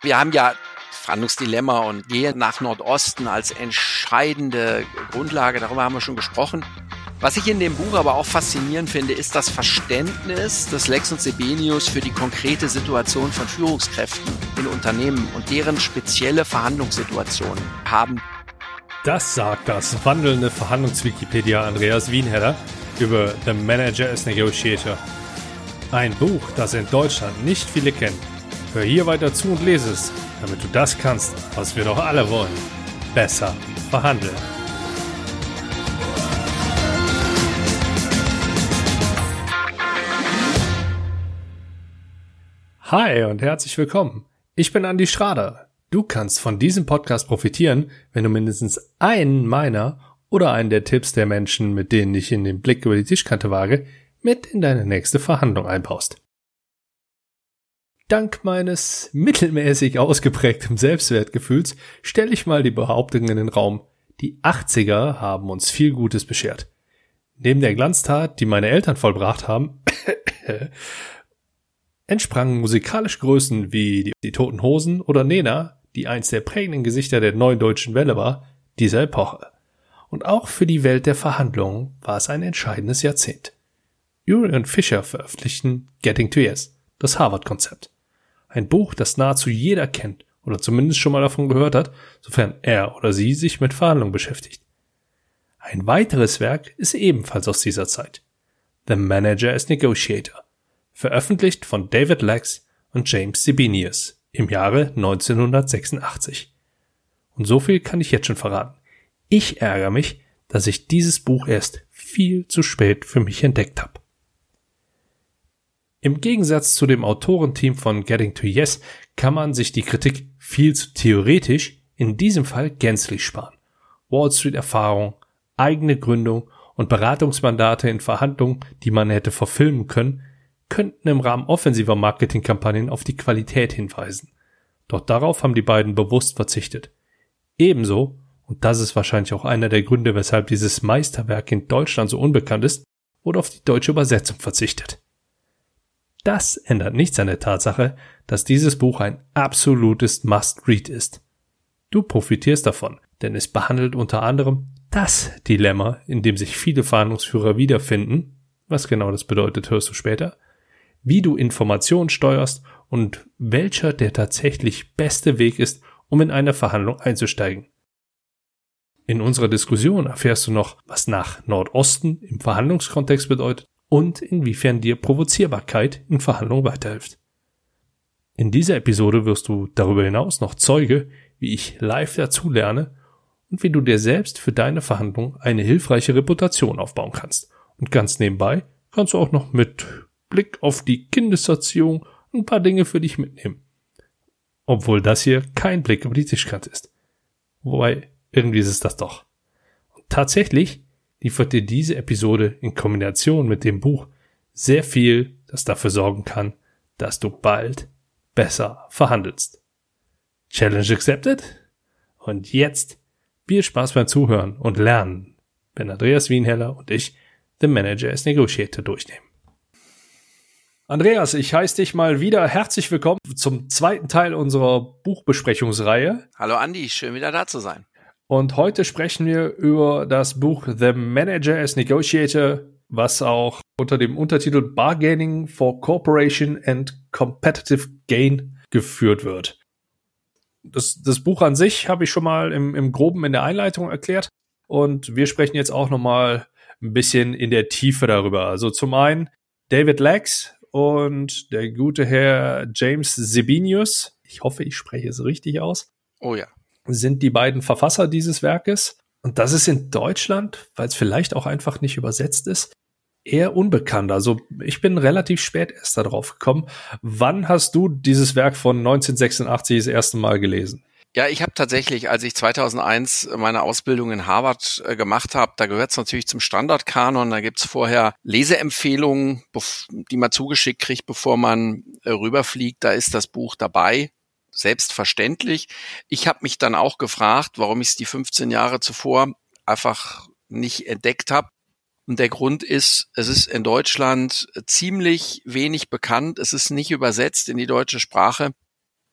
Wir haben ja Verhandlungsdilemma und gehen nach Nordosten als entscheidende Grundlage. Darüber haben wir schon gesprochen. Was ich in dem Buch aber auch faszinierend finde, ist das Verständnis des Lex und Sebenius für die konkrete Situation von Führungskräften in Unternehmen und deren spezielle Verhandlungssituationen haben. Das sagt das wandelnde Verhandlungswikipedia Andreas Wienheller über The Manager as Negotiator. Ein Buch, das in Deutschland nicht viele kennen. Hör hier weiter zu und lese es, damit du das kannst, was wir doch alle wollen. Besser verhandeln. Hi und herzlich willkommen. Ich bin Andi Schrader. Du kannst von diesem Podcast profitieren, wenn du mindestens einen meiner oder einen der Tipps der Menschen, mit denen ich in den Blick über die Tischkante wage, mit in deine nächste Verhandlung einbaust. Dank meines mittelmäßig ausgeprägten Selbstwertgefühls stelle ich mal die Behauptung in den Raum, die 80er haben uns viel Gutes beschert. Neben der Glanztat, die meine Eltern vollbracht haben, entsprangen musikalisch Größen wie die, die Toten Hosen oder Nena, die eins der prägenden Gesichter der neuen deutschen Welle war, dieser Epoche. Und auch für die Welt der Verhandlungen war es ein entscheidendes Jahrzehnt. Urey und Fischer veröffentlichten Getting to Yes, das Harvard-Konzept. Ein Buch, das nahezu jeder kennt oder zumindest schon mal davon gehört hat, sofern er oder sie sich mit Verhandlungen beschäftigt. Ein weiteres Werk ist ebenfalls aus dieser Zeit. The Manager as Negotiator veröffentlicht von David Lex und James Sibinius im Jahre 1986. Und so viel kann ich jetzt schon verraten. Ich ärgere mich, dass ich dieses Buch erst viel zu spät für mich entdeckt habe. Im Gegensatz zu dem Autorenteam von Getting to Yes kann man sich die Kritik viel zu theoretisch in diesem Fall gänzlich sparen. Wall Street Erfahrung, eigene Gründung und Beratungsmandate in Verhandlungen, die man hätte verfilmen können, könnten im Rahmen offensiver Marketingkampagnen auf die Qualität hinweisen. Doch darauf haben die beiden bewusst verzichtet. Ebenso, und das ist wahrscheinlich auch einer der Gründe, weshalb dieses Meisterwerk in Deutschland so unbekannt ist, wurde auf die deutsche Übersetzung verzichtet. Das ändert nichts an der Tatsache, dass dieses Buch ein absolutes Must-Read ist. Du profitierst davon, denn es behandelt unter anderem das Dilemma, in dem sich viele Verhandlungsführer wiederfinden. Was genau das bedeutet, hörst du später wie du Informationen steuerst und welcher der tatsächlich beste Weg ist, um in eine Verhandlung einzusteigen. In unserer Diskussion erfährst du noch, was nach Nordosten im Verhandlungskontext bedeutet und inwiefern dir Provozierbarkeit in Verhandlungen weiterhilft. In dieser Episode wirst du darüber hinaus noch Zeuge, wie ich live dazulerne und wie du dir selbst für deine Verhandlung eine hilfreiche Reputation aufbauen kannst. Und ganz nebenbei kannst du auch noch mit Blick auf die Kindeserziehung ein paar Dinge für dich mitnehmen. Obwohl das hier kein Blick über die Tischkante ist. Wobei, irgendwie ist es das doch. Und tatsächlich liefert dir diese Episode in Kombination mit dem Buch sehr viel, das dafür sorgen kann, dass du bald besser verhandelst. Challenge accepted? Und jetzt viel Spaß beim Zuhören und Lernen, wenn Andreas Wienheller und ich The Manager as Negotiator durchnehmen. Andreas, ich heiße dich mal wieder herzlich willkommen zum zweiten Teil unserer Buchbesprechungsreihe. Hallo Andi, schön wieder da zu sein. Und heute sprechen wir über das Buch The Manager as Negotiator, was auch unter dem Untertitel Bargaining for Corporation and Competitive Gain geführt wird. Das, das Buch an sich habe ich schon mal im, im Groben in der Einleitung erklärt. Und wir sprechen jetzt auch noch mal ein bisschen in der Tiefe darüber. Also zum einen David Lex und der gute Herr James Sebinius, ich hoffe, ich spreche es richtig aus. Oh ja. Sind die beiden Verfasser dieses Werkes. Und das ist in Deutschland, weil es vielleicht auch einfach nicht übersetzt ist, eher unbekannt. Also ich bin relativ spät erst darauf gekommen. Wann hast du dieses Werk von 1986 das erste Mal gelesen? Ja, ich habe tatsächlich, als ich 2001 meine Ausbildung in Harvard äh, gemacht habe, da gehört es natürlich zum Standardkanon. Da gibt's vorher Leseempfehlungen, die man zugeschickt kriegt, bevor man äh, rüberfliegt. Da ist das Buch dabei. Selbstverständlich. Ich habe mich dann auch gefragt, warum ich es die 15 Jahre zuvor einfach nicht entdeckt habe. Und der Grund ist, es ist in Deutschland ziemlich wenig bekannt. Es ist nicht übersetzt in die deutsche Sprache.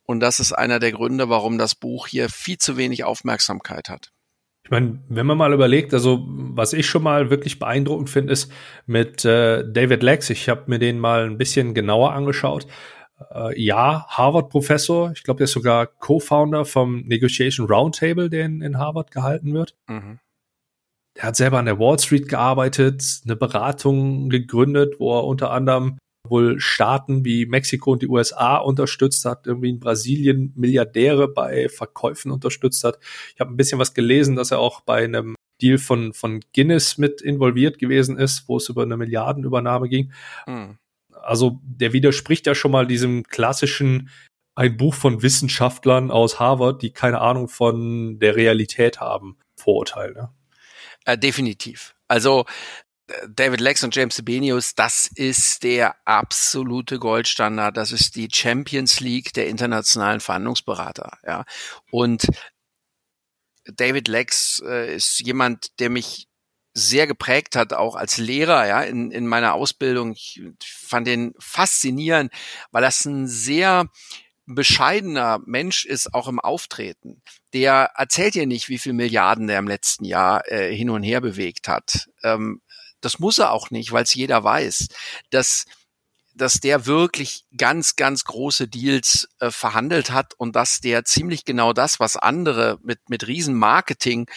Und das ist einer der Gründe, warum das Buch hier viel zu wenig Aufmerksamkeit hat. Ich meine, wenn man mal überlegt, also was ich schon mal wirklich beeindruckend finde, ist mit äh, David Lex. Ich habe mir den mal ein bisschen genauer angeschaut. Äh, ja, Harvard-Professor. Ich glaube, der ist sogar Co-Founder vom Negotiation Roundtable, der in, in Harvard gehalten wird. Mhm. Der hat selber an der Wall Street gearbeitet, eine Beratung gegründet, wo er unter anderem wohl Staaten wie Mexiko und die USA unterstützt hat, irgendwie in Brasilien Milliardäre bei Verkäufen unterstützt hat. Ich habe ein bisschen was gelesen, dass er auch bei einem Deal von, von Guinness mit involviert gewesen ist, wo es über eine Milliardenübernahme ging. Mhm. Also der widerspricht ja schon mal diesem klassischen ein Buch von Wissenschaftlern aus Harvard, die keine Ahnung von der Realität haben, Vorurteil. Ne? Äh, definitiv. Also David Lex und James Sebenius, das ist der absolute Goldstandard. Das ist die Champions League der internationalen Verhandlungsberater. Ja. Und David Lex äh, ist jemand, der mich sehr geprägt hat, auch als Lehrer, ja, in, in meiner Ausbildung. Ich fand den faszinierend, weil das ein sehr bescheidener Mensch ist, auch im Auftreten. Der erzählt dir nicht, wie viel Milliarden der im letzten Jahr äh, hin und her bewegt hat. Ähm, das muss er auch nicht, weil es jeder weiß, dass dass der wirklich ganz, ganz große Deals äh, verhandelt hat und dass der ziemlich genau das, was andere mit, mit Riesenmarketing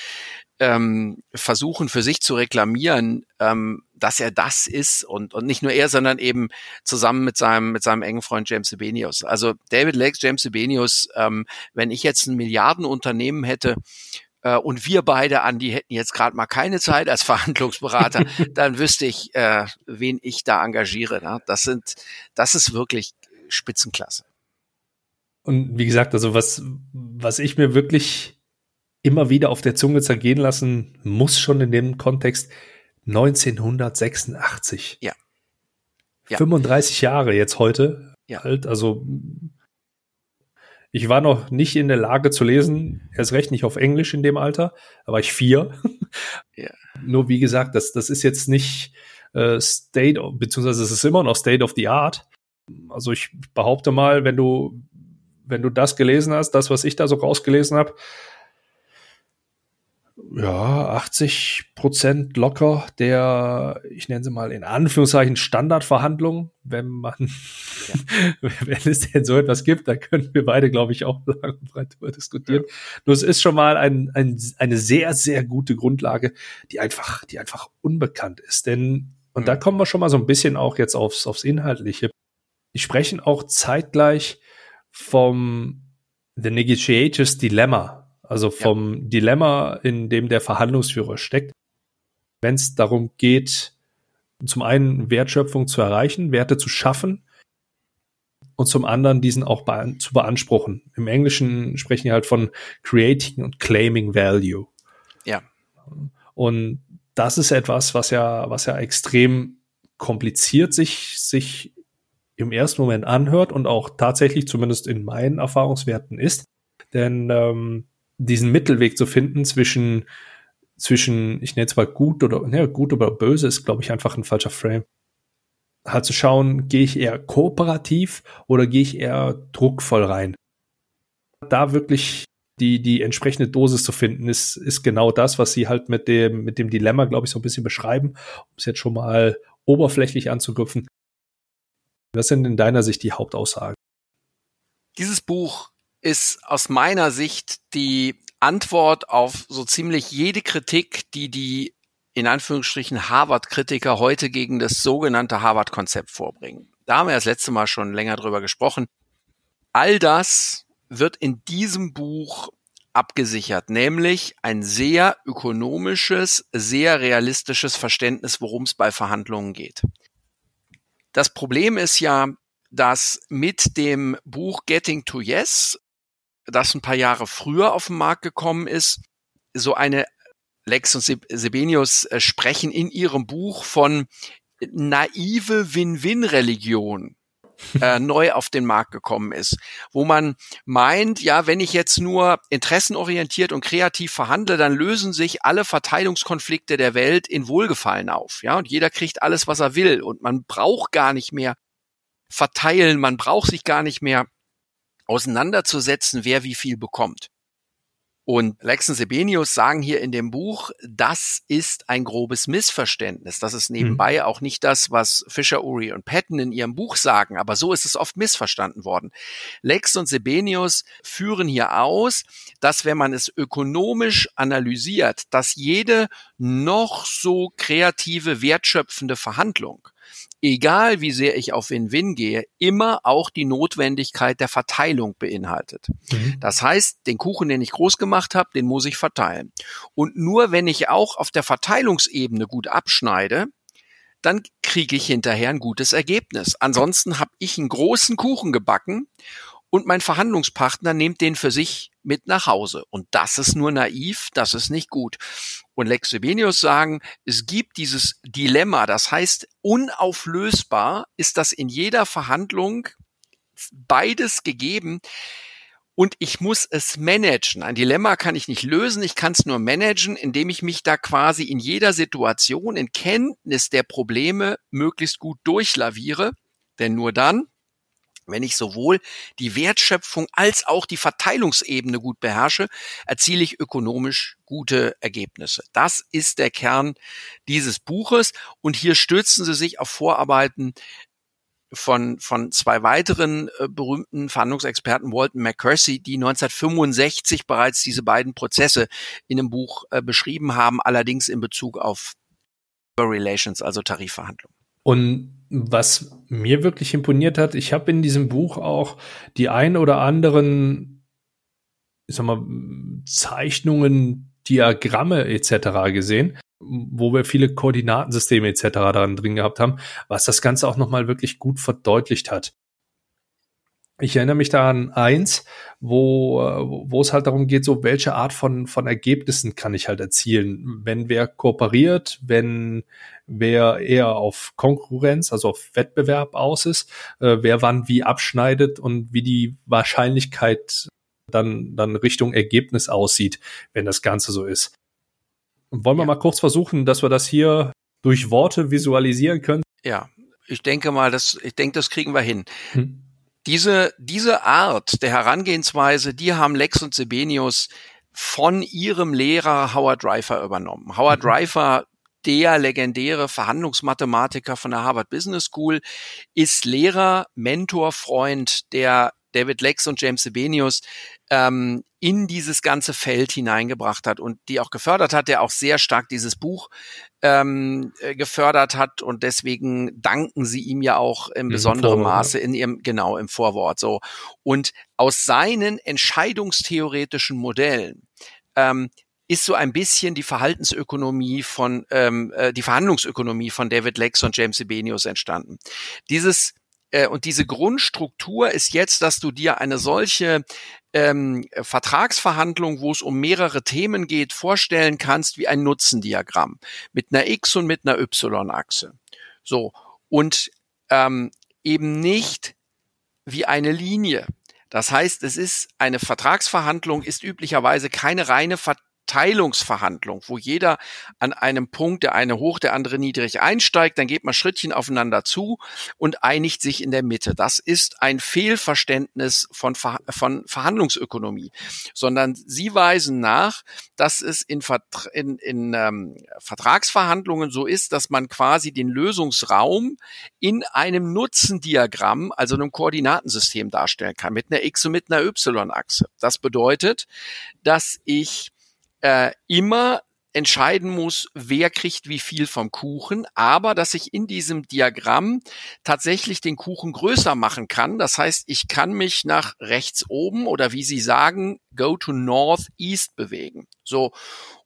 ähm, versuchen für sich zu reklamieren, ähm, dass er das ist und, und nicht nur er, sondern eben zusammen mit seinem, mit seinem engen Freund James Sebenius. Also David Lex, James Sebenius, ähm, wenn ich jetzt ein Milliardenunternehmen hätte, äh, und wir beide, Andi, hätten jetzt gerade mal keine Zeit als Verhandlungsberater, dann wüsste ich, äh, wen ich da engagiere. Ne? Das sind, das ist wirklich Spitzenklasse. Und wie gesagt, also was, was ich mir wirklich immer wieder auf der Zunge zergehen lassen muss, schon in dem Kontext 1986. Ja. ja. 35 Jahre jetzt heute ja. alt, also ich war noch nicht in der Lage zu lesen, erst recht nicht auf Englisch in dem Alter, da war ich vier. Ja. Nur wie gesagt, das, das ist jetzt nicht äh, State, beziehungsweise es ist immer noch State of the Art. Also ich behaupte mal, wenn du, wenn du das gelesen hast, das, was ich da so rausgelesen habe, ja, 80 Prozent locker der, ich nenne sie mal in Anführungszeichen Standardverhandlungen, wenn man, ja. wenn es denn so etwas gibt, da können wir beide, glaube ich, auch lang und breit darüber diskutieren. Ja. Nur es ist schon mal ein, ein, eine sehr, sehr gute Grundlage, die einfach, die einfach unbekannt ist. Denn, und mhm. da kommen wir schon mal so ein bisschen auch jetzt aufs, aufs Inhaltliche. Die sprechen auch zeitgleich vom The Negotiators Dilemma also vom ja. Dilemma, in dem der Verhandlungsführer steckt, wenn es darum geht, zum einen Wertschöpfung zu erreichen, Werte zu schaffen und zum anderen diesen auch be zu beanspruchen. Im Englischen sprechen wir halt von creating und claiming value. Ja. Und das ist etwas, was ja, was ja extrem kompliziert sich, sich im ersten Moment anhört und auch tatsächlich zumindest in meinen Erfahrungswerten ist. Denn ähm, diesen Mittelweg zu finden zwischen, zwischen, ich nenne es mal gut oder, ja, gut oder böse ist, glaube ich, einfach ein falscher Frame. Halt zu schauen, gehe ich eher kooperativ oder gehe ich eher druckvoll rein? Da wirklich die, die entsprechende Dosis zu finden, ist, ist genau das, was sie halt mit dem, mit dem Dilemma, glaube ich, so ein bisschen beschreiben, um es jetzt schon mal oberflächlich anzugriffen. Was sind in deiner Sicht die Hauptaussagen? Dieses Buch ist aus meiner Sicht die Antwort auf so ziemlich jede Kritik, die die in Anführungsstrichen Harvard-Kritiker heute gegen das sogenannte Harvard-Konzept vorbringen. Da haben wir das letzte Mal schon länger drüber gesprochen. All das wird in diesem Buch abgesichert, nämlich ein sehr ökonomisches, sehr realistisches Verständnis, worum es bei Verhandlungen geht. Das Problem ist ja, dass mit dem Buch Getting to Yes das ein paar Jahre früher auf den Markt gekommen ist. So eine Lex und Sebenius äh, sprechen in ihrem Buch von naive Win-Win-Religion äh, neu auf den Markt gekommen ist, wo man meint, ja, wenn ich jetzt nur interessenorientiert und kreativ verhandle, dann lösen sich alle Verteilungskonflikte der Welt in Wohlgefallen auf, ja, und jeder kriegt alles, was er will und man braucht gar nicht mehr verteilen, man braucht sich gar nicht mehr auseinanderzusetzen, wer wie viel bekommt. Und Lex und Sebenius sagen hier in dem Buch, das ist ein grobes Missverständnis. Das ist nebenbei mhm. auch nicht das, was Fisher, Uri und Patton in ihrem Buch sagen, aber so ist es oft missverstanden worden. Lex und Sebenius führen hier aus, dass wenn man es ökonomisch analysiert, dass jede noch so kreative, wertschöpfende Verhandlung egal wie sehr ich auf Win-Win gehe, immer auch die Notwendigkeit der Verteilung beinhaltet. Mhm. Das heißt, den Kuchen, den ich groß gemacht habe, den muss ich verteilen. Und nur wenn ich auch auf der Verteilungsebene gut abschneide, dann kriege ich hinterher ein gutes Ergebnis. Ansonsten habe ich einen großen Kuchen gebacken und mein Verhandlungspartner nimmt den für sich mit nach Hause. Und das ist nur naiv, das ist nicht gut. Und Lex Sebenius sagen, es gibt dieses Dilemma, das heißt, unauflösbar ist das in jeder Verhandlung beides gegeben. Und ich muss es managen. Ein Dilemma kann ich nicht lösen, ich kann es nur managen, indem ich mich da quasi in jeder Situation in Kenntnis der Probleme möglichst gut durchlaviere. Denn nur dann wenn ich sowohl die Wertschöpfung als auch die Verteilungsebene gut beherrsche, erziele ich ökonomisch gute Ergebnisse. Das ist der Kern dieses Buches. Und hier stürzen Sie sich auf Vorarbeiten von, von zwei weiteren äh, berühmten Verhandlungsexperten, Walton McCursey, die 1965 bereits diese beiden Prozesse in einem Buch äh, beschrieben haben, allerdings in Bezug auf Relations, also Tarifverhandlungen. Und was mir wirklich imponiert hat, ich habe in diesem Buch auch die ein oder anderen, ich sag mal, Zeichnungen, Diagramme etc. gesehen, wo wir viele Koordinatensysteme etc. daran drin gehabt haben, was das Ganze auch nochmal wirklich gut verdeutlicht hat. Ich erinnere mich da an eins, wo, wo es halt darum geht, so welche Art von, von Ergebnissen kann ich halt erzielen. Wenn wer kooperiert, wenn wer eher auf Konkurrenz, also auf Wettbewerb aus ist, äh, wer wann wie abschneidet und wie die Wahrscheinlichkeit dann, dann Richtung Ergebnis aussieht, wenn das Ganze so ist. wollen wir ja. mal kurz versuchen, dass wir das hier durch Worte visualisieren können? Ja, ich denke mal, das, ich denke, das kriegen wir hin. Hm diese, diese Art der Herangehensweise, die haben Lex und Sebenius von ihrem Lehrer Howard Driver übernommen. Howard mhm. Driver, der legendäre Verhandlungsmathematiker von der Harvard Business School, ist Lehrer, Mentor, Freund der David Lex und James Sebenius ähm, in dieses ganze Feld hineingebracht hat und die auch gefördert hat, der auch sehr stark dieses Buch ähm, äh, gefördert hat und deswegen danken sie ihm ja auch im besonderen Maße in ihrem genau im Vorwort so und aus seinen entscheidungstheoretischen Modellen ähm, ist so ein bisschen die Verhaltensökonomie von ähm, äh, die Verhandlungsökonomie von David Lex und James Sebenius entstanden. Dieses und diese Grundstruktur ist jetzt, dass du dir eine solche ähm, Vertragsverhandlung, wo es um mehrere Themen geht, vorstellen kannst wie ein Nutzendiagramm mit einer X- und mit einer Y-Achse. So. Und ähm, eben nicht wie eine Linie. Das heißt, es ist eine Vertragsverhandlung, ist üblicherweise keine reine Ver Teilungsverhandlung, wo jeder an einem Punkt, der eine hoch, der andere niedrig einsteigt, dann geht man Schrittchen aufeinander zu und einigt sich in der Mitte. Das ist ein Fehlverständnis von, Ver von Verhandlungsökonomie, sondern sie weisen nach, dass es in, Vertra in, in ähm, Vertragsverhandlungen so ist, dass man quasi den Lösungsraum in einem Nutzendiagramm, also einem Koordinatensystem darstellen kann, mit einer X- und mit einer Y-Achse. Das bedeutet, dass ich äh, immer entscheiden muss, wer kriegt wie viel vom Kuchen, aber dass ich in diesem Diagramm tatsächlich den Kuchen größer machen kann. Das heißt, ich kann mich nach rechts oben oder wie Sie sagen, go to northeast bewegen. So.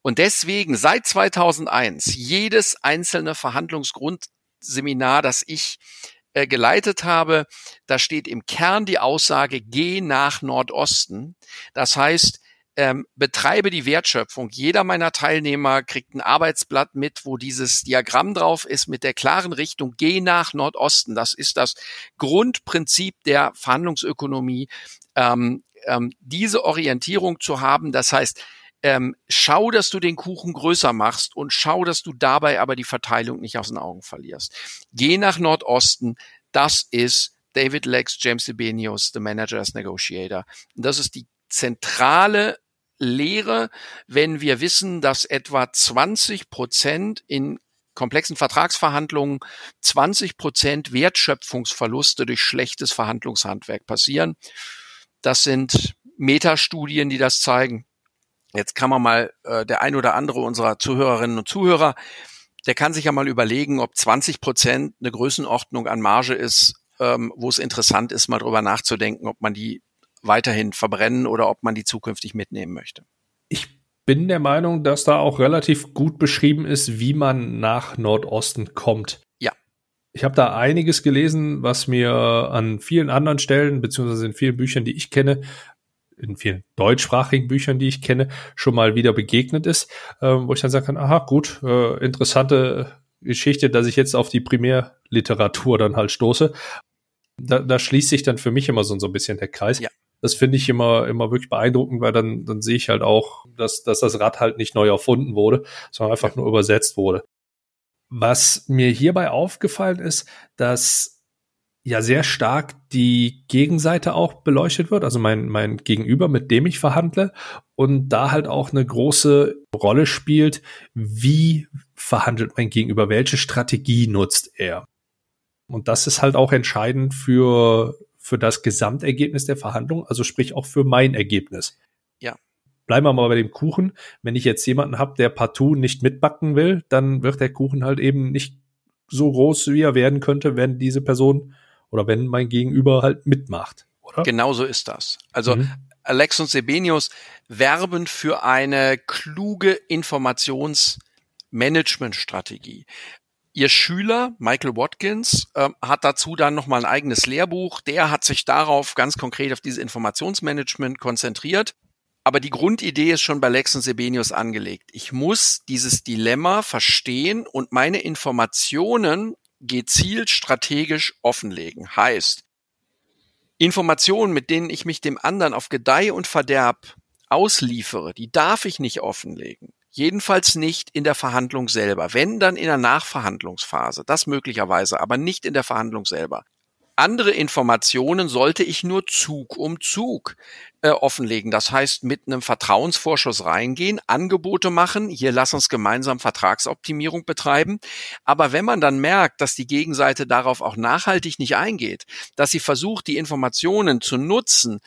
Und deswegen seit 2001 jedes einzelne Verhandlungsgrundseminar, das ich äh, geleitet habe, da steht im Kern die Aussage, geh nach Nordosten. Das heißt, ähm, betreibe die Wertschöpfung. Jeder meiner Teilnehmer kriegt ein Arbeitsblatt mit, wo dieses Diagramm drauf ist mit der klaren Richtung, geh nach Nordosten. Das ist das Grundprinzip der Verhandlungsökonomie, ähm, ähm, diese Orientierung zu haben. Das heißt, ähm, schau, dass du den Kuchen größer machst und schau, dass du dabei aber die Verteilung nicht aus den Augen verlierst. Geh nach Nordosten. Das ist David Lex, James Debenius, The Manager's Negotiator. Und das ist die zentrale Lehre, wenn wir wissen, dass etwa 20 Prozent in komplexen Vertragsverhandlungen 20 Prozent Wertschöpfungsverluste durch schlechtes Verhandlungshandwerk passieren. Das sind Metastudien, die das zeigen. Jetzt kann man mal äh, der ein oder andere unserer Zuhörerinnen und Zuhörer, der kann sich ja mal überlegen, ob 20 Prozent eine Größenordnung an Marge ist, ähm, wo es interessant ist, mal drüber nachzudenken, ob man die weiterhin verbrennen oder ob man die zukünftig mitnehmen möchte. Ich bin der Meinung, dass da auch relativ gut beschrieben ist, wie man nach Nordosten kommt. Ja. Ich habe da einiges gelesen, was mir an vielen anderen Stellen, beziehungsweise in vielen Büchern, die ich kenne, in vielen deutschsprachigen Büchern, die ich kenne, schon mal wieder begegnet ist, äh, wo ich dann sagen kann, aha, gut, äh, interessante Geschichte, dass ich jetzt auf die Primärliteratur dann halt stoße. Da, da schließt sich dann für mich immer so, so ein bisschen der Kreis. Ja das finde ich immer, immer wirklich beeindruckend, weil dann, dann sehe ich halt auch, dass, dass das Rad halt nicht neu erfunden wurde, sondern einfach nur übersetzt wurde. Was mir hierbei aufgefallen ist, dass ja sehr stark die Gegenseite auch beleuchtet wird, also mein, mein Gegenüber, mit dem ich verhandle, und da halt auch eine große Rolle spielt, wie verhandelt mein Gegenüber, welche Strategie nutzt er. Und das ist halt auch entscheidend für, für das Gesamtergebnis der Verhandlung, also sprich auch für mein Ergebnis. Ja. Bleiben wir mal bei dem Kuchen. Wenn ich jetzt jemanden habe, der partout nicht mitbacken will, dann wird der Kuchen halt eben nicht so groß, wie er werden könnte, wenn diese Person oder wenn mein Gegenüber halt mitmacht, oder? Genau so ist das. Also mhm. Alex und Sebenius werben für eine kluge Informationsmanagementstrategie. Ihr Schüler, Michael Watkins, äh, hat dazu dann nochmal ein eigenes Lehrbuch. Der hat sich darauf ganz konkret auf dieses Informationsmanagement konzentriert. Aber die Grundidee ist schon bei Lex und Sebenius angelegt. Ich muss dieses Dilemma verstehen und meine Informationen gezielt strategisch offenlegen. Heißt, Informationen, mit denen ich mich dem anderen auf Gedeih und Verderb ausliefere, die darf ich nicht offenlegen. Jedenfalls nicht in der Verhandlung selber. Wenn, dann in der Nachverhandlungsphase. Das möglicherweise, aber nicht in der Verhandlung selber. Andere Informationen sollte ich nur Zug um Zug äh, offenlegen. Das heißt, mit einem Vertrauensvorschuss reingehen, Angebote machen, hier lass uns gemeinsam Vertragsoptimierung betreiben. Aber wenn man dann merkt, dass die Gegenseite darauf auch nachhaltig nicht eingeht, dass sie versucht, die Informationen zu nutzen,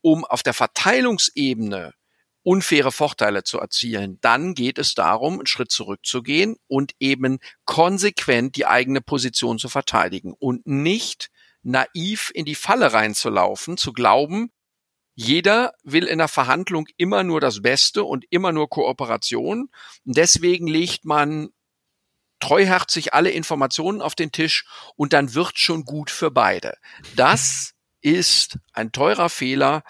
um auf der Verteilungsebene unfaire Vorteile zu erzielen, dann geht es darum, einen Schritt zurückzugehen und eben konsequent die eigene Position zu verteidigen und nicht naiv in die Falle reinzulaufen, zu glauben, jeder will in der Verhandlung immer nur das Beste und immer nur Kooperation. Deswegen legt man treuherzig alle Informationen auf den Tisch und dann wird schon gut für beide. Das ist ein teurer Fehler,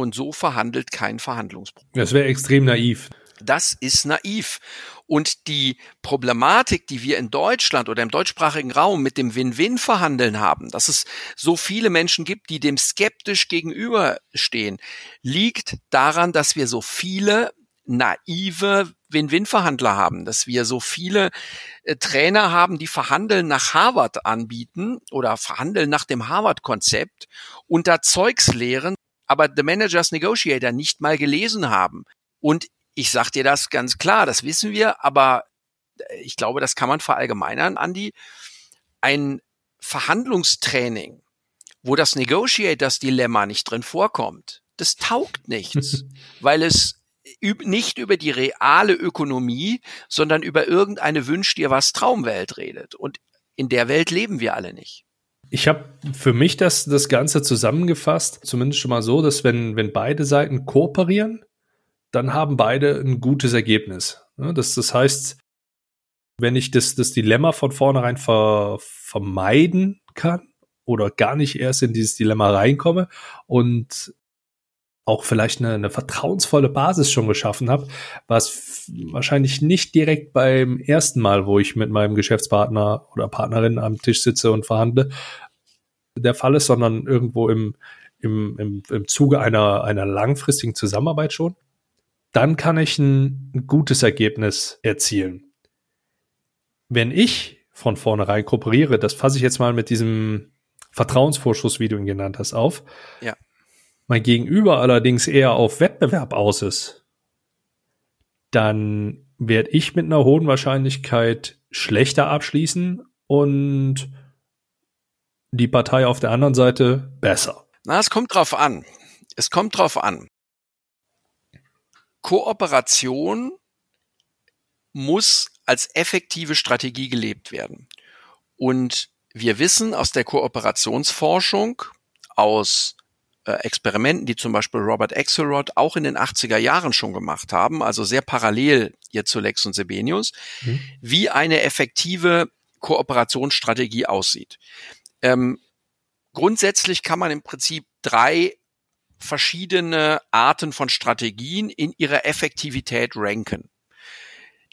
und so verhandelt kein Verhandlungsbruch. Das wäre extrem naiv. Das ist naiv. Und die Problematik, die wir in Deutschland oder im deutschsprachigen Raum mit dem Win-Win-Verhandeln haben, dass es so viele Menschen gibt, die dem skeptisch gegenüberstehen, liegt daran, dass wir so viele naive Win-Win-Verhandler haben, dass wir so viele äh, Trainer haben, die Verhandeln nach Harvard anbieten oder verhandeln nach dem Harvard-Konzept unter Zeugs lehren, aber The Manager's Negotiator nicht mal gelesen haben. Und ich sag dir das ganz klar, das wissen wir, aber äh, ich glaube, das kann man verallgemeinern, Andy. Ein Verhandlungstraining, wo das Negotiators Dilemma nicht drin vorkommt, das taugt nichts, weil es nicht über die reale Ökonomie, sondern über irgendeine Wünsch dir was Traumwelt redet. Und in der Welt leben wir alle nicht. Ich habe für mich das, das Ganze zusammengefasst, zumindest schon mal so, dass wenn, wenn beide Seiten kooperieren, dann haben beide ein gutes Ergebnis. Das, das heißt, wenn ich das, das Dilemma von vornherein ver, vermeiden kann oder gar nicht erst in dieses Dilemma reinkomme und auch vielleicht eine, eine vertrauensvolle Basis schon geschaffen habe, was wahrscheinlich nicht direkt beim ersten Mal, wo ich mit meinem Geschäftspartner oder Partnerin am Tisch sitze und verhandle, der Fall ist, sondern irgendwo im, im, im, im Zuge einer, einer langfristigen Zusammenarbeit schon, dann kann ich ein, ein gutes Ergebnis erzielen. Wenn ich von vornherein kooperiere, das fasse ich jetzt mal mit diesem Vertrauensvorschuss, wie du ihn genannt hast, auf. Ja. Mein Gegenüber allerdings eher auf Wettbewerb aus ist, dann werde ich mit einer hohen Wahrscheinlichkeit schlechter abschließen und die Partei auf der anderen Seite besser. Na, es kommt drauf an. Es kommt drauf an. Kooperation muss als effektive Strategie gelebt werden. Und wir wissen aus der Kooperationsforschung, aus Experimenten, die zum Beispiel Robert Axelrod auch in den 80er Jahren schon gemacht haben, also sehr parallel hier zu Lex und Sebenius, mhm. wie eine effektive Kooperationsstrategie aussieht. Ähm, grundsätzlich kann man im Prinzip drei verschiedene Arten von Strategien in ihrer Effektivität ranken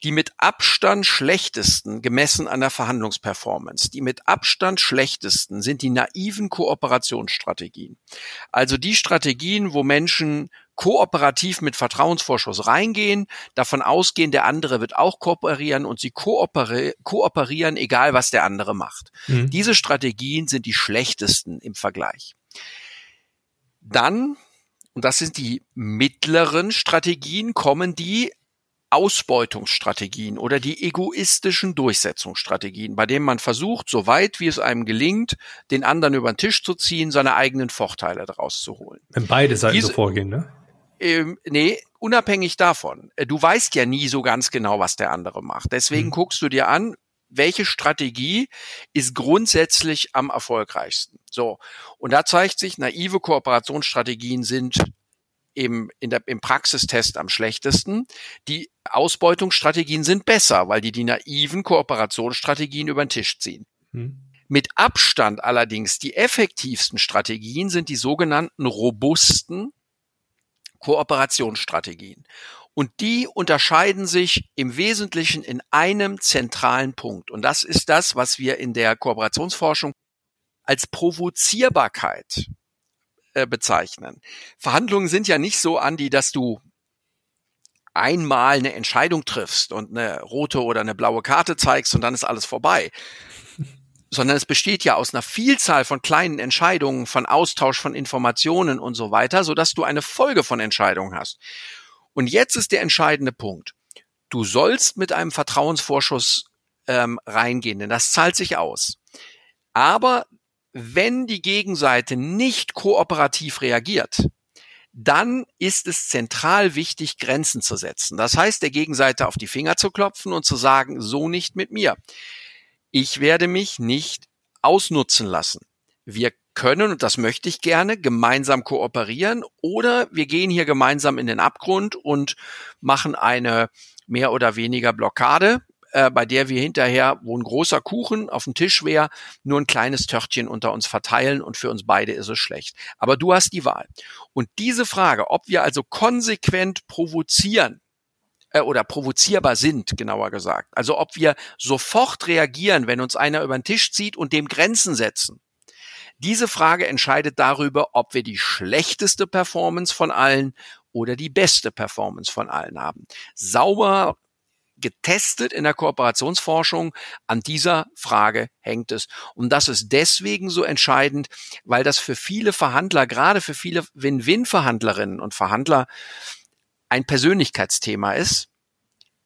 die mit Abstand schlechtesten gemessen an der Verhandlungsperformance, die mit Abstand schlechtesten sind die naiven Kooperationsstrategien. Also die Strategien, wo Menschen kooperativ mit Vertrauensvorschuss reingehen, davon ausgehen, der andere wird auch kooperieren und sie kooperi kooperieren, egal was der andere macht. Mhm. Diese Strategien sind die schlechtesten im Vergleich. Dann und das sind die mittleren Strategien, kommen die Ausbeutungsstrategien oder die egoistischen Durchsetzungsstrategien, bei denen man versucht, so weit wie es einem gelingt, den anderen über den Tisch zu ziehen, seine eigenen Vorteile daraus zu holen. Wenn beide Seiten Diese, so vorgehen, ne? Ähm, nee, unabhängig davon. Du weißt ja nie so ganz genau, was der andere macht. Deswegen hm. guckst du dir an, welche Strategie ist grundsätzlich am erfolgreichsten. So. Und da zeigt sich, naive Kooperationsstrategien sind im, in der, im Praxistest am schlechtesten. Die Ausbeutungsstrategien sind besser, weil die die naiven Kooperationsstrategien über den Tisch ziehen. Hm. Mit Abstand allerdings die effektivsten Strategien sind die sogenannten robusten Kooperationsstrategien. Und die unterscheiden sich im Wesentlichen in einem zentralen Punkt. Und das ist das, was wir in der Kooperationsforschung als Provozierbarkeit äh, bezeichnen. Verhandlungen sind ja nicht so, Andi, dass du einmal eine Entscheidung triffst und eine rote oder eine blaue Karte zeigst und dann ist alles vorbei. Sondern es besteht ja aus einer Vielzahl von kleinen Entscheidungen, von Austausch von Informationen und so weiter, sodass du eine Folge von Entscheidungen hast. Und jetzt ist der entscheidende Punkt. Du sollst mit einem Vertrauensvorschuss ähm, reingehen, denn das zahlt sich aus. Aber wenn die Gegenseite nicht kooperativ reagiert, dann ist es zentral wichtig, Grenzen zu setzen. Das heißt, der Gegenseite auf die Finger zu klopfen und zu sagen, so nicht mit mir. Ich werde mich nicht ausnutzen lassen. Wir können, und das möchte ich gerne, gemeinsam kooperieren oder wir gehen hier gemeinsam in den Abgrund und machen eine mehr oder weniger Blockade äh, bei der wir hinterher, wo ein großer Kuchen auf dem Tisch wäre, nur ein kleines Törtchen unter uns verteilen und für uns beide ist es schlecht. Aber du hast die Wahl. Und diese Frage, ob wir also konsequent provozieren, äh, oder provozierbar sind, genauer gesagt. Also ob wir sofort reagieren, wenn uns einer über den Tisch zieht und dem Grenzen setzen. Diese Frage entscheidet darüber, ob wir die schlechteste Performance von allen oder die beste Performance von allen haben. Sauber getestet in der Kooperationsforschung. An dieser Frage hängt es. Und das ist deswegen so entscheidend, weil das für viele Verhandler, gerade für viele Win-Win-Verhandlerinnen und Verhandler, ein Persönlichkeitsthema ist.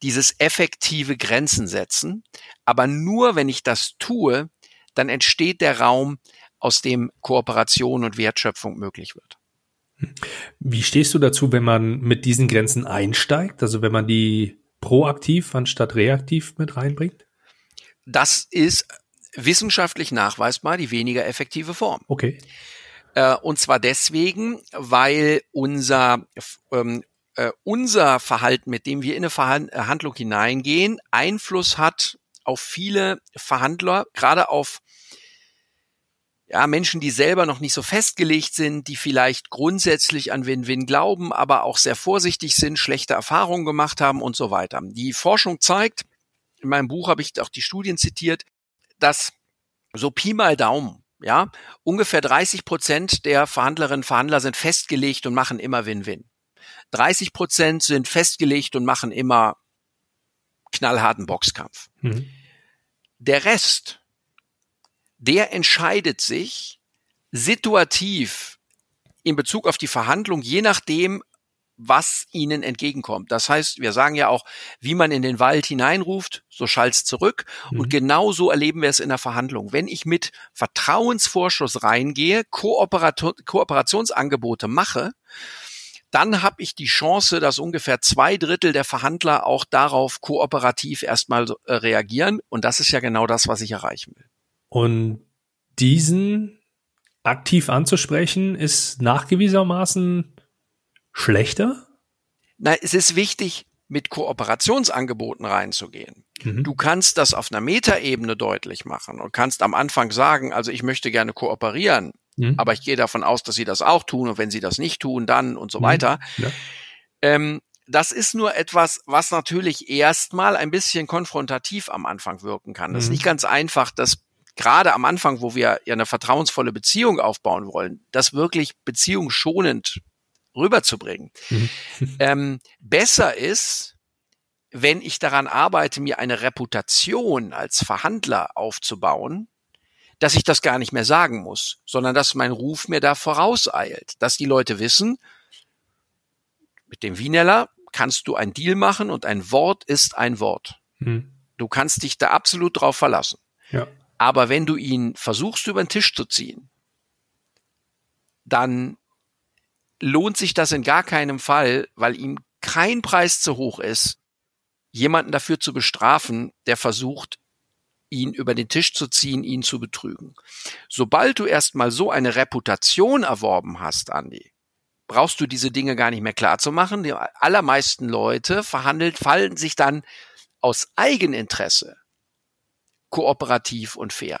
Dieses effektive Grenzen setzen. Aber nur wenn ich das tue, dann entsteht der Raum, aus dem Kooperation und Wertschöpfung möglich wird. Wie stehst du dazu, wenn man mit diesen Grenzen einsteigt? Also wenn man die proaktiv anstatt reaktiv mit reinbringt? Das ist wissenschaftlich nachweisbar die weniger effektive Form. Okay. Äh, und zwar deswegen, weil unser ähm, äh, unser Verhalten, mit dem wir in eine Verhandlung hineingehen, Einfluss hat auf viele Verhandler, gerade auf ja, Menschen, die selber noch nicht so festgelegt sind, die vielleicht grundsätzlich an Win-Win glauben, aber auch sehr vorsichtig sind, schlechte Erfahrungen gemacht haben und so weiter. Die Forschung zeigt, in meinem Buch habe ich auch die Studien zitiert, dass so Pi mal Daumen, ja, ungefähr 30 Prozent der Verhandlerinnen und Verhandler sind festgelegt und machen immer Win-Win. 30 Prozent sind festgelegt und machen immer knallharten Boxkampf. Mhm. Der Rest der entscheidet sich situativ in Bezug auf die Verhandlung, je nachdem, was ihnen entgegenkommt. Das heißt, wir sagen ja auch, wie man in den Wald hineinruft, so schallt's zurück. Mhm. Und genau so erleben wir es in der Verhandlung. Wenn ich mit Vertrauensvorschuss reingehe, Kooperation, Kooperationsangebote mache, dann habe ich die Chance, dass ungefähr zwei Drittel der Verhandler auch darauf kooperativ erstmal äh, reagieren. Und das ist ja genau das, was ich erreichen will. Und diesen aktiv anzusprechen, ist nachgewiesenermaßen schlechter? Na, es ist wichtig, mit Kooperationsangeboten reinzugehen. Mhm. Du kannst das auf einer Metaebene deutlich machen und kannst am Anfang sagen, also ich möchte gerne kooperieren, mhm. aber ich gehe davon aus, dass sie das auch tun und wenn sie das nicht tun, dann und so mhm. weiter. Ja. Ähm, das ist nur etwas, was natürlich erstmal ein bisschen konfrontativ am Anfang wirken kann. Das ist mhm. nicht ganz einfach, das gerade am Anfang, wo wir ja eine vertrauensvolle Beziehung aufbauen wollen, das wirklich beziehungsschonend rüberzubringen. Mhm. ähm, besser ist, wenn ich daran arbeite, mir eine Reputation als Verhandler aufzubauen, dass ich das gar nicht mehr sagen muss, sondern dass mein Ruf mir da vorauseilt, dass die Leute wissen, mit dem Wieneller kannst du ein Deal machen und ein Wort ist ein Wort. Mhm. Du kannst dich da absolut drauf verlassen. Ja. Aber wenn du ihn versuchst, über den Tisch zu ziehen, dann lohnt sich das in gar keinem Fall, weil ihm kein Preis zu hoch ist, jemanden dafür zu bestrafen, der versucht, ihn über den Tisch zu ziehen, ihn zu betrügen. Sobald du erstmal so eine Reputation erworben hast, Andi, brauchst du diese Dinge gar nicht mehr klar zu machen. Die allermeisten Leute verhandelt, fallen sich dann aus Eigeninteresse kooperativ und fair.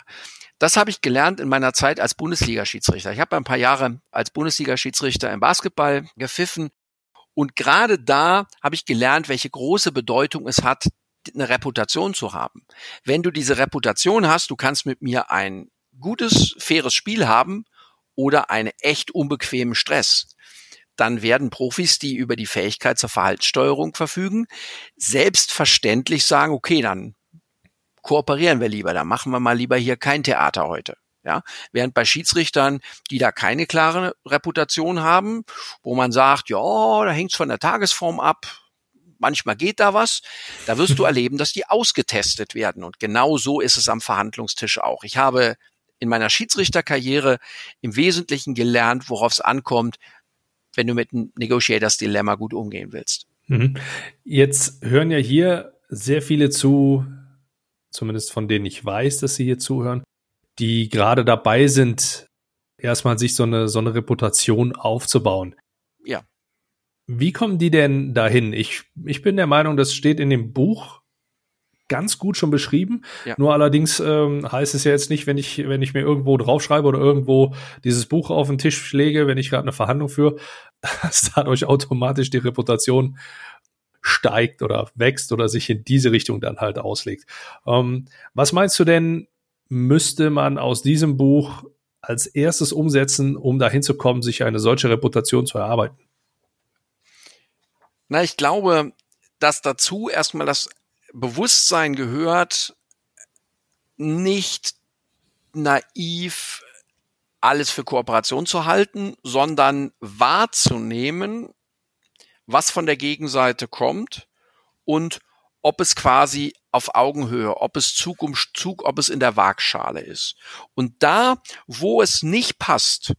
Das habe ich gelernt in meiner Zeit als Bundesliga-Schiedsrichter. Ich habe ein paar Jahre als Bundesliga-Schiedsrichter im Basketball gepfiffen und gerade da habe ich gelernt, welche große Bedeutung es hat, eine Reputation zu haben. Wenn du diese Reputation hast, du kannst mit mir ein gutes, faires Spiel haben oder einen echt unbequemen Stress dann werden Profis, die über die Fähigkeit zur Verhaltenssteuerung verfügen, selbstverständlich sagen, okay, dann kooperieren wir lieber, da machen wir mal lieber hier kein Theater heute. Ja, während bei Schiedsrichtern, die da keine klare Reputation haben, wo man sagt, ja, da hängt's von der Tagesform ab, manchmal geht da was, da wirst du erleben, dass die ausgetestet werden. Und genau so ist es am Verhandlungstisch auch. Ich habe in meiner Schiedsrichterkarriere im Wesentlichen gelernt, worauf es ankommt, wenn du mit einem Negotiators Dilemma gut umgehen willst. Mhm. Jetzt hören ja hier sehr viele zu, zumindest von denen ich weiß, dass sie hier zuhören, die gerade dabei sind, erstmal sich so eine, so eine Reputation aufzubauen. Ja. Wie kommen die denn dahin? Ich, ich bin der Meinung, das steht in dem Buch ganz gut schon beschrieben. Ja. Nur allerdings ähm, heißt es ja jetzt nicht, wenn ich, wenn ich mir irgendwo draufschreibe oder irgendwo dieses Buch auf den Tisch lege, wenn ich gerade eine Verhandlung führe, dass dadurch automatisch die Reputation steigt oder wächst oder sich in diese Richtung dann halt auslegt. Ähm, was meinst du denn, müsste man aus diesem Buch als erstes umsetzen, um dahin zu kommen, sich eine solche Reputation zu erarbeiten? Na, ich glaube, dass dazu erstmal das Bewusstsein gehört, nicht naiv alles für Kooperation zu halten, sondern wahrzunehmen, was von der Gegenseite kommt und ob es quasi auf Augenhöhe, ob es Zug um Zug, ob es in der Waagschale ist. Und da, wo es nicht passt,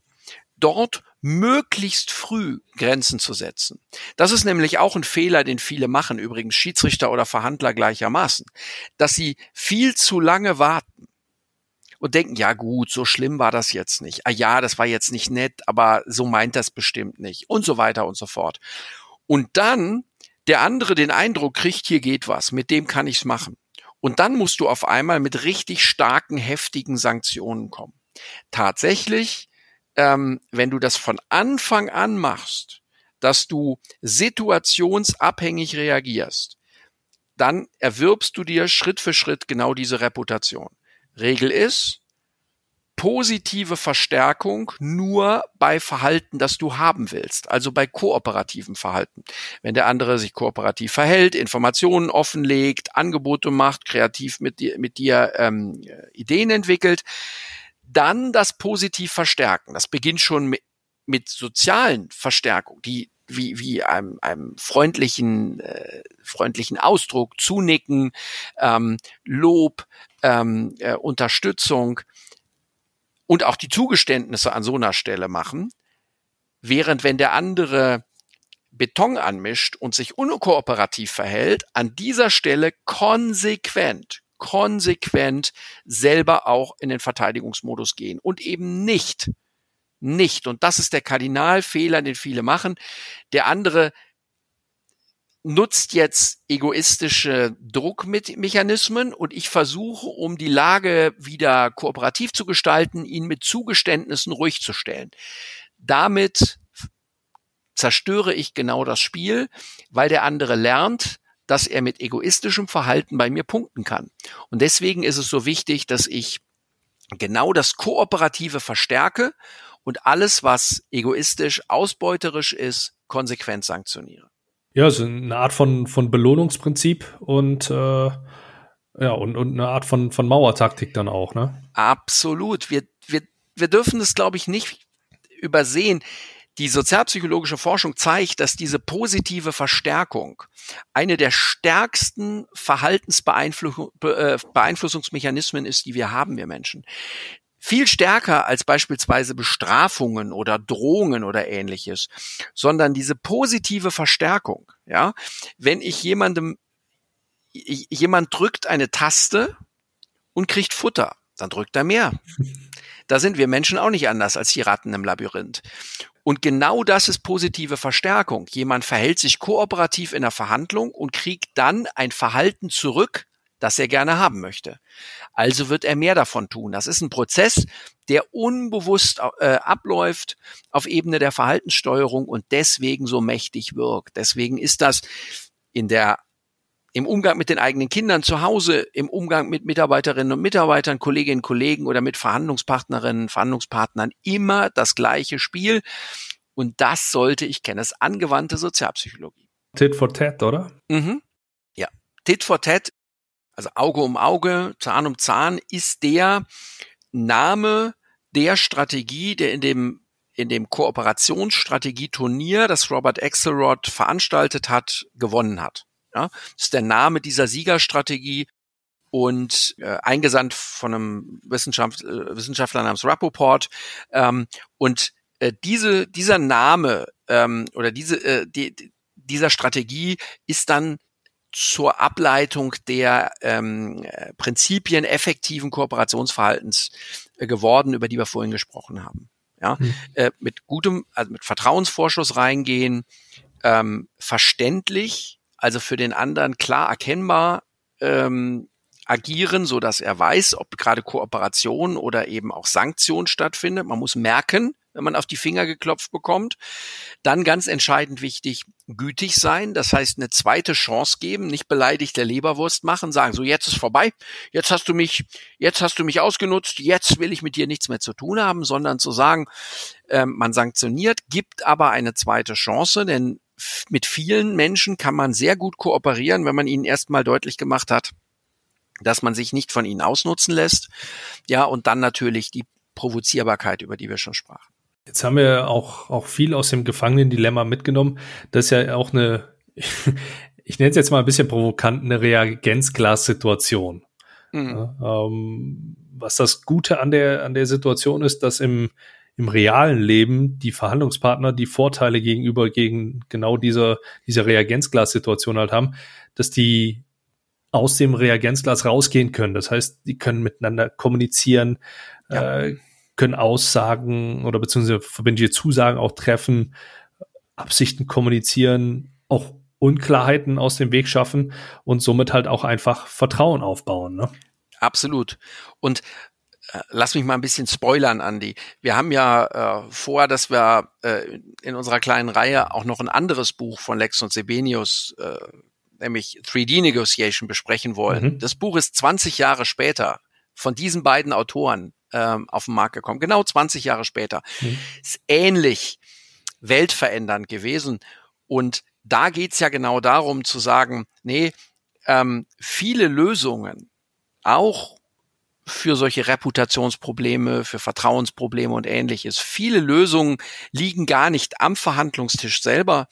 dort möglichst früh Grenzen zu setzen. Das ist nämlich auch ein Fehler, den viele machen, übrigens Schiedsrichter oder Verhandler gleichermaßen, dass sie viel zu lange warten und denken, ja gut, so schlimm war das jetzt nicht. Ah ja, das war jetzt nicht nett, aber so meint das bestimmt nicht und so weiter und so fort und dann der andere den Eindruck kriegt, hier geht was, mit dem kann ich's machen. Und dann musst du auf einmal mit richtig starken, heftigen Sanktionen kommen. Tatsächlich, ähm, wenn du das von Anfang an machst, dass du situationsabhängig reagierst, dann erwirbst du dir Schritt für Schritt genau diese Reputation. Regel ist, positive Verstärkung nur bei Verhalten, das du haben willst, also bei kooperativen Verhalten. Wenn der andere sich kooperativ verhält, Informationen offenlegt, Angebote macht, kreativ mit dir, mit dir ähm, Ideen entwickelt, Dann das positiv verstärken. Das beginnt schon mit, mit sozialen Verstärkung, die wie, wie einem, einem freundlichen, äh, freundlichen Ausdruck, Zunicken, ähm, Lob, ähm, äh, Unterstützung und auch die Zugeständnisse an so einer Stelle machen. Während wenn der andere Beton anmischt und sich unkooperativ verhält, an dieser Stelle konsequent, konsequent selber auch in den Verteidigungsmodus gehen und eben nicht nicht. Und das ist der Kardinalfehler, den viele machen. Der andere nutzt jetzt egoistische Druckmechanismen und ich versuche, um die Lage wieder kooperativ zu gestalten, ihn mit Zugeständnissen ruhig zu stellen. Damit zerstöre ich genau das Spiel, weil der andere lernt, dass er mit egoistischem Verhalten bei mir punkten kann. Und deswegen ist es so wichtig, dass ich genau das Kooperative verstärke und alles, was egoistisch, ausbeuterisch ist, konsequent sanktioniere. Ja, so eine Art von, von Belohnungsprinzip und äh, ja, und, und eine Art von, von Mauertaktik dann auch, ne? Absolut. Wir, wir, wir dürfen das, glaube ich, nicht übersehen. Die sozialpsychologische Forschung zeigt, dass diese positive Verstärkung eine der stärksten Verhaltensbeeinflussungsmechanismen ist, die wir haben, wir Menschen viel stärker als beispielsweise Bestrafungen oder Drohungen oder ähnliches, sondern diese positive Verstärkung. Ja, wenn ich jemandem, jemand drückt eine Taste und kriegt Futter, dann drückt er mehr. Da sind wir Menschen auch nicht anders als die Ratten im Labyrinth. Und genau das ist positive Verstärkung. Jemand verhält sich kooperativ in der Verhandlung und kriegt dann ein Verhalten zurück, das er gerne haben möchte. Also wird er mehr davon tun. Das ist ein Prozess, der unbewusst äh, abläuft auf Ebene der Verhaltenssteuerung und deswegen so mächtig wirkt. Deswegen ist das in der im Umgang mit den eigenen Kindern zu Hause, im Umgang mit Mitarbeiterinnen und Mitarbeitern, Kolleginnen und Kollegen oder mit Verhandlungspartnerinnen, Verhandlungspartnern immer das gleiche Spiel. Und das sollte ich kennen. Das ist angewandte Sozialpsychologie. Tit for Tat, oder? Mhm. Ja. Tit for Tat also Auge um Auge, Zahn um Zahn, ist der Name der Strategie, der in dem in dem Kooperationsstrategieturnier, das Robert Axelrod veranstaltet hat, gewonnen hat. Ja, das ist der Name dieser Siegerstrategie und äh, eingesandt von einem Wissenschaft, äh, Wissenschaftler namens Rappaport. Ähm, und äh, diese, dieser Name ähm, oder diese, äh, die, dieser Strategie ist dann zur Ableitung der ähm, Prinzipien effektiven Kooperationsverhaltens äh, geworden, über die wir vorhin gesprochen haben. Ja, mhm. äh, mit gutem, also mit Vertrauensvorschuss reingehen, ähm, verständlich, also für den anderen klar erkennbar ähm, agieren, so dass er weiß, ob gerade Kooperation oder eben auch Sanktion stattfindet. Man muss merken, wenn man auf die Finger geklopft bekommt. Dann ganz entscheidend wichtig, gütig sein. Das heißt, eine zweite Chance geben, nicht beleidigt der Leberwurst machen, sagen, so jetzt ist vorbei, jetzt hast du mich, jetzt hast du mich ausgenutzt, jetzt will ich mit dir nichts mehr zu tun haben, sondern zu sagen, äh, man sanktioniert, gibt aber eine zweite Chance, denn mit vielen Menschen kann man sehr gut kooperieren, wenn man ihnen erstmal deutlich gemacht hat, dass man sich nicht von ihnen ausnutzen lässt. Ja, und dann natürlich die Provozierbarkeit, über die wir schon sprachen. Jetzt haben wir auch, auch viel aus dem Gefangenen-Dilemma mitgenommen. Das ist ja auch eine, ich nenne es jetzt mal ein bisschen provokant, eine Reagenzglas-Situation. Mhm. Ja, ähm, was das Gute an der, an der Situation ist, dass im, im realen Leben die Verhandlungspartner die Vorteile gegenüber gegen genau dieser, dieser Reagenzglas-Situation halt haben, dass die aus dem Reagenzglas rausgehen können. Das heißt, die können miteinander kommunizieren, ja. äh, können Aussagen oder beziehungsweise verbindliche Zusagen auch treffen, Absichten kommunizieren, auch Unklarheiten aus dem Weg schaffen und somit halt auch einfach Vertrauen aufbauen. Ne? Absolut. Und äh, lass mich mal ein bisschen spoilern, Andi. Wir haben ja äh, vor, dass wir äh, in unserer kleinen Reihe auch noch ein anderes Buch von Lex und Sebenius, äh, nämlich 3D Negotiation, besprechen wollen. Mhm. Das Buch ist 20 Jahre später von diesen beiden Autoren ähm, auf den Markt gekommen. Genau 20 Jahre später. Mhm. Ist ähnlich weltverändernd gewesen. Und da geht's ja genau darum zu sagen, nee, ähm, viele Lösungen, auch für solche Reputationsprobleme, für Vertrauensprobleme und ähnliches. Viele Lösungen liegen gar nicht am Verhandlungstisch selber,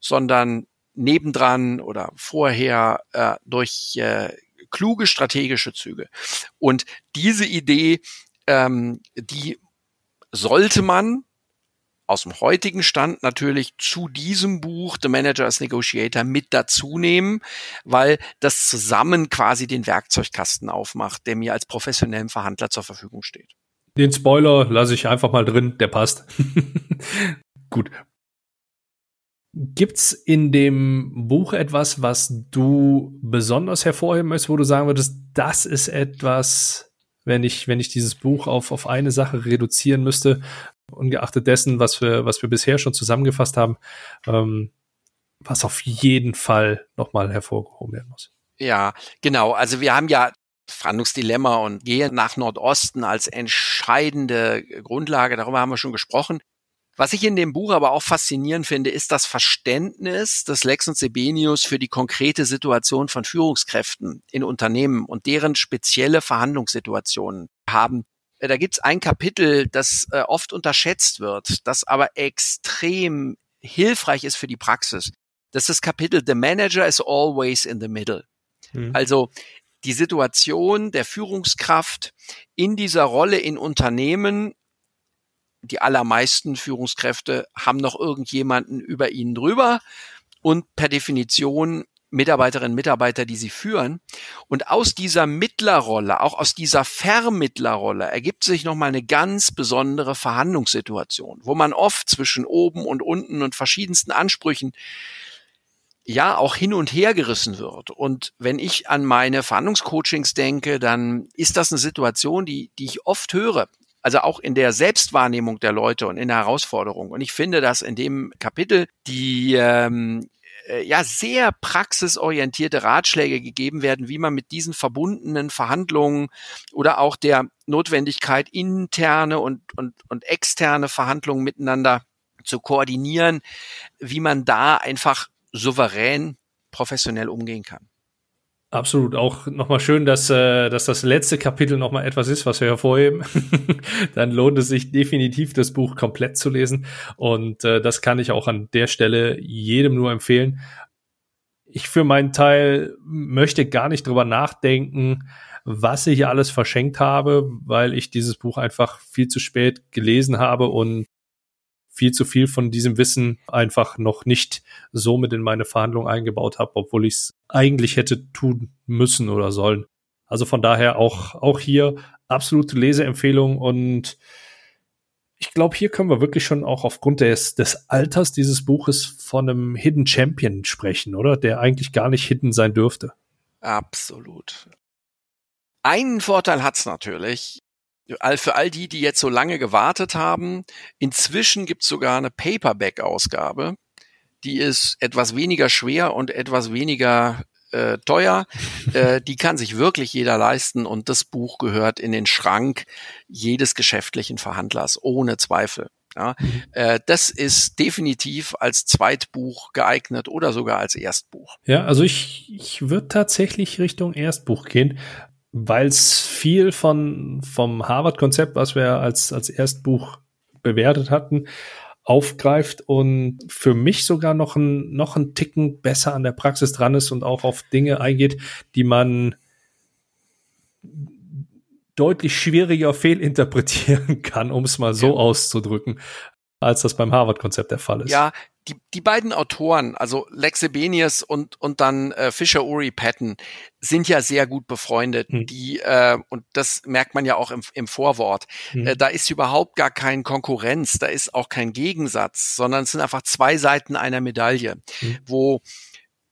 sondern nebendran oder vorher äh, durch äh, kluge strategische Züge. Und diese Idee, ähm, die sollte man aus dem heutigen Stand natürlich zu diesem Buch The Manager as Negotiator mit dazu nehmen, weil das zusammen quasi den Werkzeugkasten aufmacht, der mir als professionellen Verhandler zur Verfügung steht. Den Spoiler lasse ich einfach mal drin, der passt. Gut. Gibt's in dem Buch etwas, was du besonders hervorheben möchtest, wo du sagen würdest, das ist etwas, wenn ich, wenn ich dieses Buch auf, auf eine Sache reduzieren müsste, ungeachtet dessen, was wir, was wir bisher schon zusammengefasst haben, ähm, was auf jeden Fall nochmal hervorgehoben werden muss. Ja, genau. Also wir haben ja Verhandlungsdilemma und Gehen nach Nordosten als entscheidende Grundlage. Darüber haben wir schon gesprochen. Was ich in dem Buch aber auch faszinierend finde, ist das Verständnis des Lex und Sebenius für die konkrete Situation von Führungskräften in Unternehmen und deren spezielle Verhandlungssituationen haben. Da gibt's ein Kapitel, das äh, oft unterschätzt wird, das aber extrem hilfreich ist für die Praxis. Das ist das Kapitel The Manager is always in the middle. Mhm. Also die Situation der Führungskraft in dieser Rolle in Unternehmen, die allermeisten Führungskräfte haben noch irgendjemanden über ihnen drüber und per Definition Mitarbeiterinnen und Mitarbeiter, die sie führen. Und aus dieser Mittlerrolle, auch aus dieser Vermittlerrolle, ergibt sich nochmal eine ganz besondere Verhandlungssituation, wo man oft zwischen oben und unten und verschiedensten Ansprüchen ja auch hin und her gerissen wird. Und wenn ich an meine Verhandlungscoachings denke, dann ist das eine Situation, die, die ich oft höre. Also auch in der Selbstwahrnehmung der Leute und in der Herausforderung. Und ich finde, dass in dem Kapitel die ähm, äh, ja sehr praxisorientierte Ratschläge gegeben werden, wie man mit diesen verbundenen Verhandlungen oder auch der Notwendigkeit interne und und und externe Verhandlungen miteinander zu koordinieren, wie man da einfach souverän professionell umgehen kann. Absolut. Auch nochmal schön, dass, äh, dass das letzte Kapitel nochmal etwas ist, was wir hervorheben. Dann lohnt es sich definitiv, das Buch komplett zu lesen. Und äh, das kann ich auch an der Stelle jedem nur empfehlen. Ich für meinen Teil möchte gar nicht drüber nachdenken, was ich alles verschenkt habe, weil ich dieses Buch einfach viel zu spät gelesen habe und viel zu viel von diesem Wissen einfach noch nicht so mit in meine Verhandlung eingebaut habe, obwohl ich es eigentlich hätte tun müssen oder sollen. Also von daher auch, auch hier absolute Leseempfehlung und ich glaube, hier können wir wirklich schon auch aufgrund des, des Alters dieses Buches von einem Hidden Champion sprechen, oder? Der eigentlich gar nicht hidden sein dürfte. Absolut. Einen Vorteil hat's natürlich für all die, die jetzt so lange gewartet haben, inzwischen gibt es sogar eine Paperback-Ausgabe. Die ist etwas weniger schwer und etwas weniger äh, teuer. äh, die kann sich wirklich jeder leisten und das Buch gehört in den Schrank jedes geschäftlichen Verhandlers, ohne Zweifel. Ja, mhm. äh, das ist definitiv als Zweitbuch geeignet oder sogar als Erstbuch. Ja, also ich, ich würde tatsächlich Richtung Erstbuch gehen, weil es viel von vom Harvard-Konzept, was wir als als Erstbuch bewertet hatten, aufgreift und für mich sogar noch ein noch ein Ticken besser an der Praxis dran ist und auch auf Dinge eingeht, die man deutlich schwieriger fehlinterpretieren kann, um es mal so ja. auszudrücken, als das beim Harvard-Konzept der Fall ist. Ja, die, die beiden Autoren, also Lex Ebenius und, und dann äh, Fisher Uri Patton, sind ja sehr gut befreundet. Hm. Die, äh, und das merkt man ja auch im, im Vorwort. Hm. Äh, da ist überhaupt gar kein Konkurrenz, da ist auch kein Gegensatz, sondern es sind einfach zwei Seiten einer Medaille, hm. wo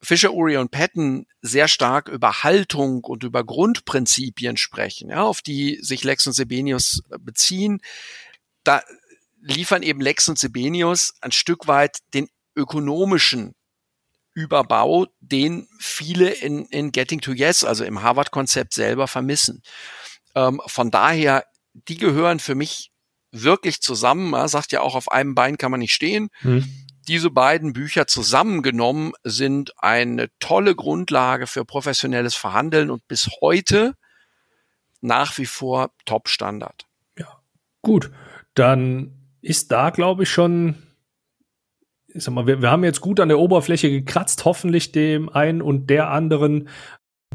Fisher, Uri und Patton sehr stark über Haltung und über Grundprinzipien sprechen, ja, auf die sich Lex und Sebenius beziehen. Da liefern eben Lex und Sebenius ein Stück weit den ökonomischen Überbau, den viele in, in Getting to Yes, also im Harvard-Konzept selber vermissen. Ähm, von daher, die gehören für mich wirklich zusammen. Man sagt ja auch, auf einem Bein kann man nicht stehen. Hm. Diese beiden Bücher zusammengenommen sind eine tolle Grundlage für professionelles Verhandeln und bis heute nach wie vor Top-Standard. Ja, gut. Dann ist da, glaube ich, schon ich sag mal, wir, wir haben jetzt gut an der Oberfläche gekratzt, hoffentlich dem einen und der anderen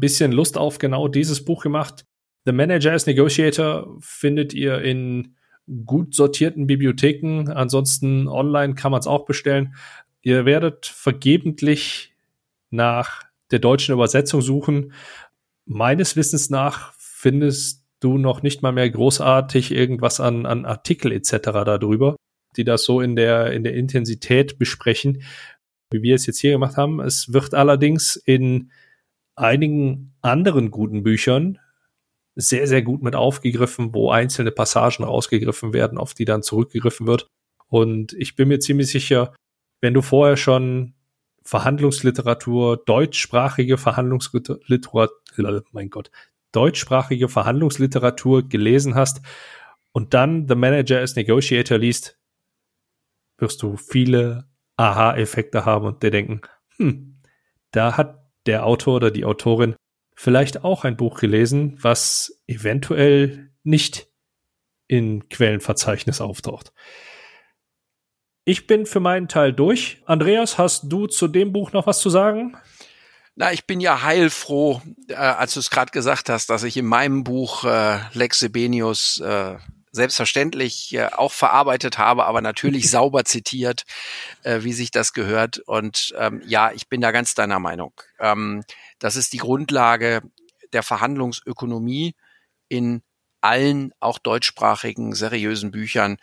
bisschen Lust auf genau dieses Buch gemacht. The Manager as Negotiator findet ihr in gut sortierten Bibliotheken. Ansonsten online kann man es auch bestellen. Ihr werdet vergebentlich nach der deutschen Übersetzung suchen. Meines Wissens nach findest du noch nicht mal mehr großartig irgendwas an, an Artikel etc. darüber die das so in der, in der Intensität besprechen, wie wir es jetzt hier gemacht haben. Es wird allerdings in einigen anderen guten Büchern sehr, sehr gut mit aufgegriffen, wo einzelne Passagen rausgegriffen werden, auf die dann zurückgegriffen wird. Und ich bin mir ziemlich sicher, wenn du vorher schon Verhandlungsliteratur, deutschsprachige Verhandlungsliteratur, mein Gott, deutschsprachige Verhandlungsliteratur gelesen hast und dann The Manager as Negotiator liest, wirst du viele Aha-Effekte haben und dir denken, hm, da hat der Autor oder die Autorin vielleicht auch ein Buch gelesen, was eventuell nicht in Quellenverzeichnis auftaucht. Ich bin für meinen Teil durch. Andreas, hast du zu dem Buch noch was zu sagen? Na, ich bin ja heilfroh, äh, als du es gerade gesagt hast, dass ich in meinem Buch äh, Lex Sebenius äh, selbstverständlich äh, auch verarbeitet habe, aber natürlich sauber zitiert, äh, wie sich das gehört. Und ähm, ja, ich bin da ganz deiner Meinung. Ähm, das ist die Grundlage der Verhandlungsökonomie in allen auch deutschsprachigen seriösen Büchern.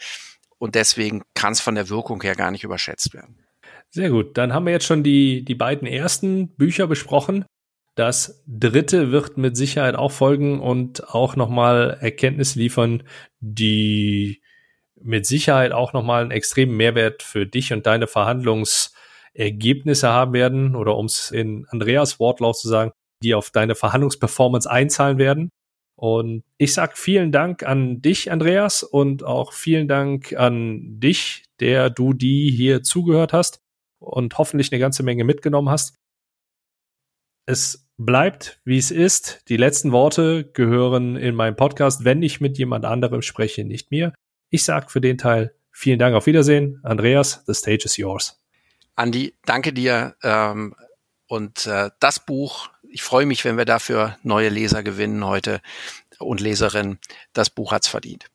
Und deswegen kann es von der Wirkung her gar nicht überschätzt werden. Sehr gut. Dann haben wir jetzt schon die, die beiden ersten Bücher besprochen. Das dritte wird mit Sicherheit auch folgen und auch nochmal Erkenntnis liefern, die mit Sicherheit auch nochmal einen extremen Mehrwert für dich und deine Verhandlungsergebnisse haben werden oder um es in Andreas Wortlaut zu sagen, die auf deine Verhandlungsperformance einzahlen werden. Und ich sag vielen Dank an dich, Andreas, und auch vielen Dank an dich, der du die hier zugehört hast und hoffentlich eine ganze Menge mitgenommen hast. Es bleibt, wie es ist. Die letzten Worte gehören in meinem Podcast, wenn ich mit jemand anderem spreche, nicht mir. Ich sage für den Teil vielen Dank, auf Wiedersehen. Andreas, the stage is yours. Andi, danke dir. Ähm, und äh, das Buch, ich freue mich, wenn wir dafür neue Leser gewinnen heute und Leserinnen. Das Buch hat's verdient.